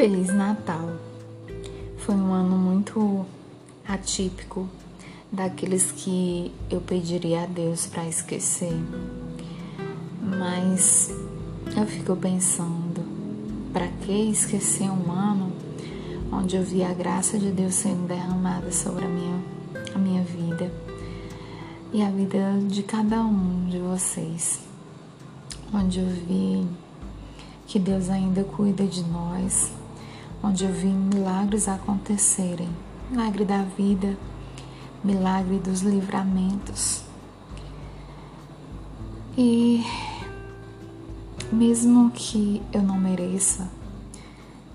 Feliz Natal. Foi um ano muito atípico, daqueles que eu pediria a Deus para esquecer. Mas eu fico pensando, para que esquecer um ano onde eu vi a graça de Deus sendo derramada sobre a minha, a minha vida e a vida de cada um de vocês, onde eu vi que Deus ainda cuida de nós, onde eu vi milagres acontecerem milagre da vida, milagre dos livramentos. E mesmo que eu não mereça,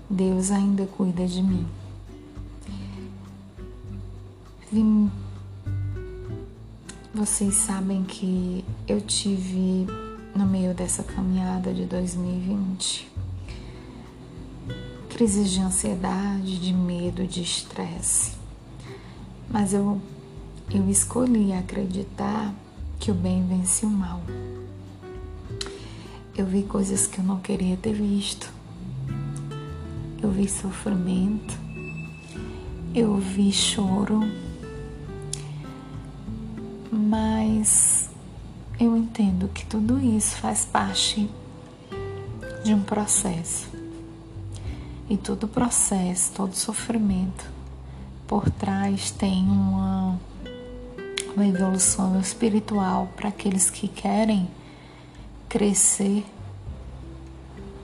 Deus ainda cuida de mim. Vim... Vocês sabem que eu tive no meio dessa caminhada de 2020 crises de ansiedade, de medo, de estresse. Mas eu, eu escolhi acreditar que o bem vence o mal. Eu vi coisas que eu não queria ter visto. Eu vi sofrimento. Eu vi choro. Mas eu entendo que tudo isso faz parte de um processo. E todo processo, todo sofrimento por trás tem uma, uma evolução espiritual para aqueles que querem crescer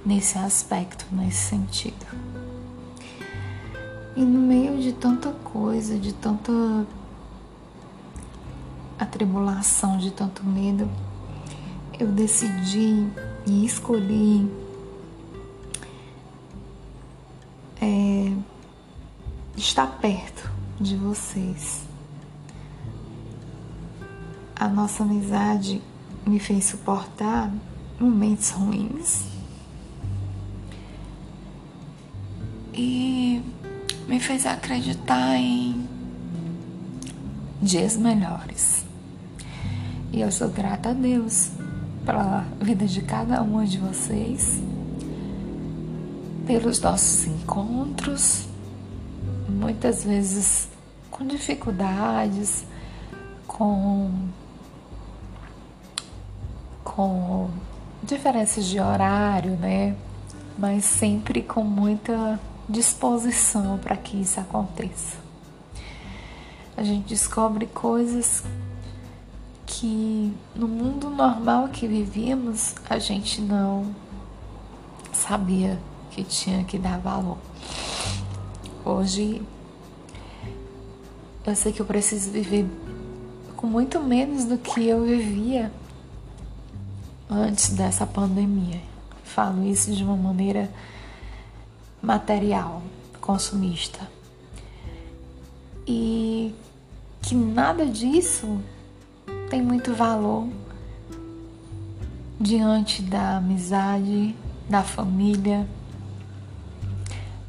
nesse aspecto, nesse sentido. E no meio de tanta coisa, de tanta atribulação, de tanto medo, eu decidi e escolhi é, estar perto de vocês. A nossa amizade me fez suportar momentos ruins e me fez acreditar em dias melhores. E eu sou grata a Deus pela vida de cada uma de vocês pelos nossos encontros, muitas vezes com dificuldades, com, com diferenças de horário, né? Mas sempre com muita disposição para que isso aconteça. A gente descobre coisas que no mundo normal que vivíamos a gente não sabia que tinha que dar valor. Hoje eu sei que eu preciso viver com muito menos do que eu vivia antes dessa pandemia. Falo isso de uma maneira material, consumista. E que nada disso tem muito valor diante da amizade, da família,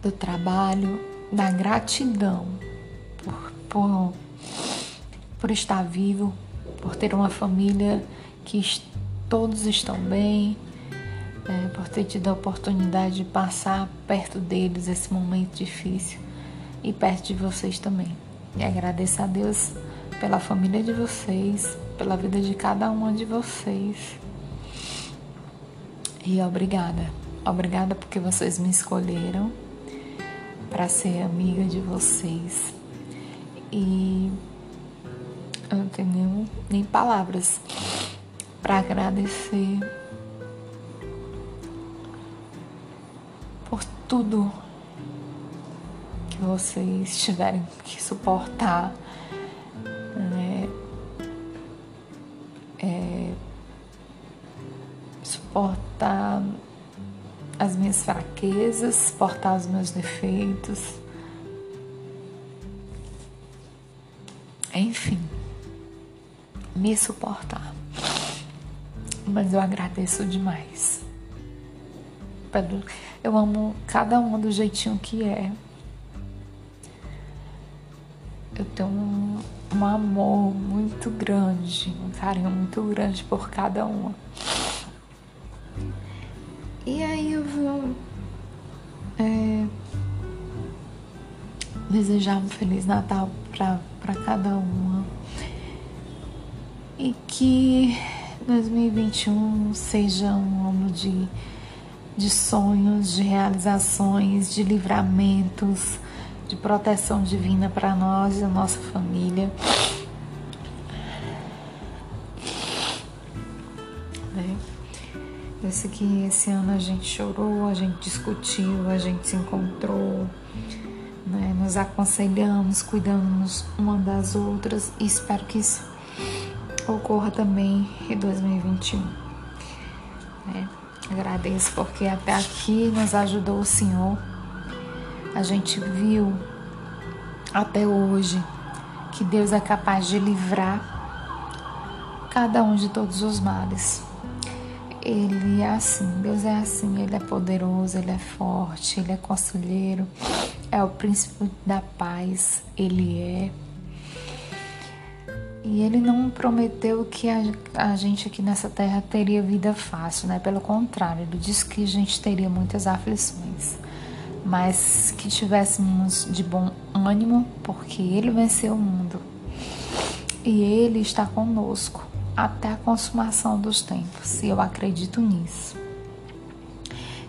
do trabalho, da gratidão por, por, por estar vivo, por ter uma família que todos estão bem, é, por ter tido a oportunidade de passar perto deles esse momento difícil e perto de vocês também. E agradeço a Deus pela família de vocês, pela vida de cada uma de vocês. E obrigada. Obrigada porque vocês me escolheram para ser amiga de vocês. E eu não tenho nem, nem palavras para agradecer por tudo que vocês tiverem que suportar. Né? É, suportar as minhas fraquezas, suportar os meus defeitos. Enfim, me suportar. Mas eu agradeço demais. Eu amo cada uma do jeitinho que é. Eu tenho um, um amor muito grande, um carinho muito grande por cada uma. Desejar um Feliz Natal para cada uma. E que 2021 seja um ano de, de sonhos, de realizações, de livramentos, de proteção divina para nós e a nossa família. Né? Eu sei que esse ano a gente chorou, a gente discutiu, a gente se encontrou? Nos aconselhamos, cuidamos uma das outras e espero que isso ocorra também em 2021. Né? Agradeço porque até aqui nos ajudou o Senhor. A gente viu até hoje que Deus é capaz de livrar cada um de todos os males. Ele é assim, Deus é assim, Ele é poderoso, Ele é forte, Ele é conselheiro, é o príncipe da paz, Ele é. E ele não prometeu que a, a, gente aqui nessa terra teria vida fácil, né? Pelo contrário, ele disse que a gente teria muitas aflições, mas que tivéssemos de bom ânimo, porque ele venceu o mundo e ele está conosco até a consumação dos tempos. E eu acredito nisso.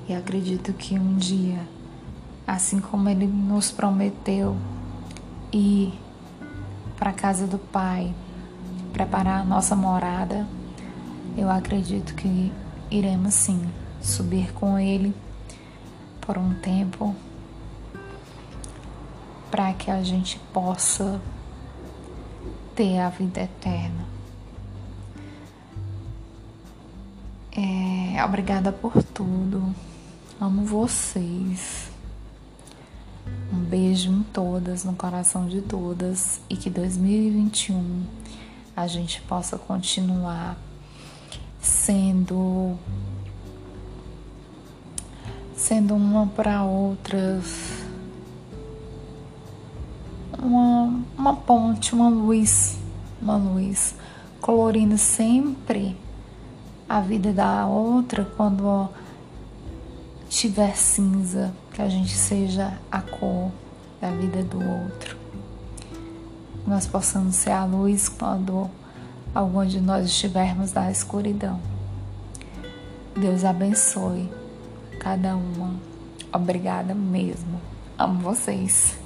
E acredito que um dia, assim como ele nos prometeu ir para a casa do Pai, preparar a nossa morada, eu acredito que iremos sim subir com Ele por um tempo para que a gente possa ter a vida eterna. É, obrigada por tudo. Amo vocês. Um beijo em todas, no coração de todas e que 2021 a gente possa continuar sendo sendo uma para outras uma, uma ponte, uma luz, uma luz colorindo sempre a vida da outra quando tiver cinza, que a gente seja a cor da vida do outro nós possamos ser a luz quando algum de nós estivermos na escuridão. Deus abençoe cada uma. Obrigada mesmo. Amo vocês.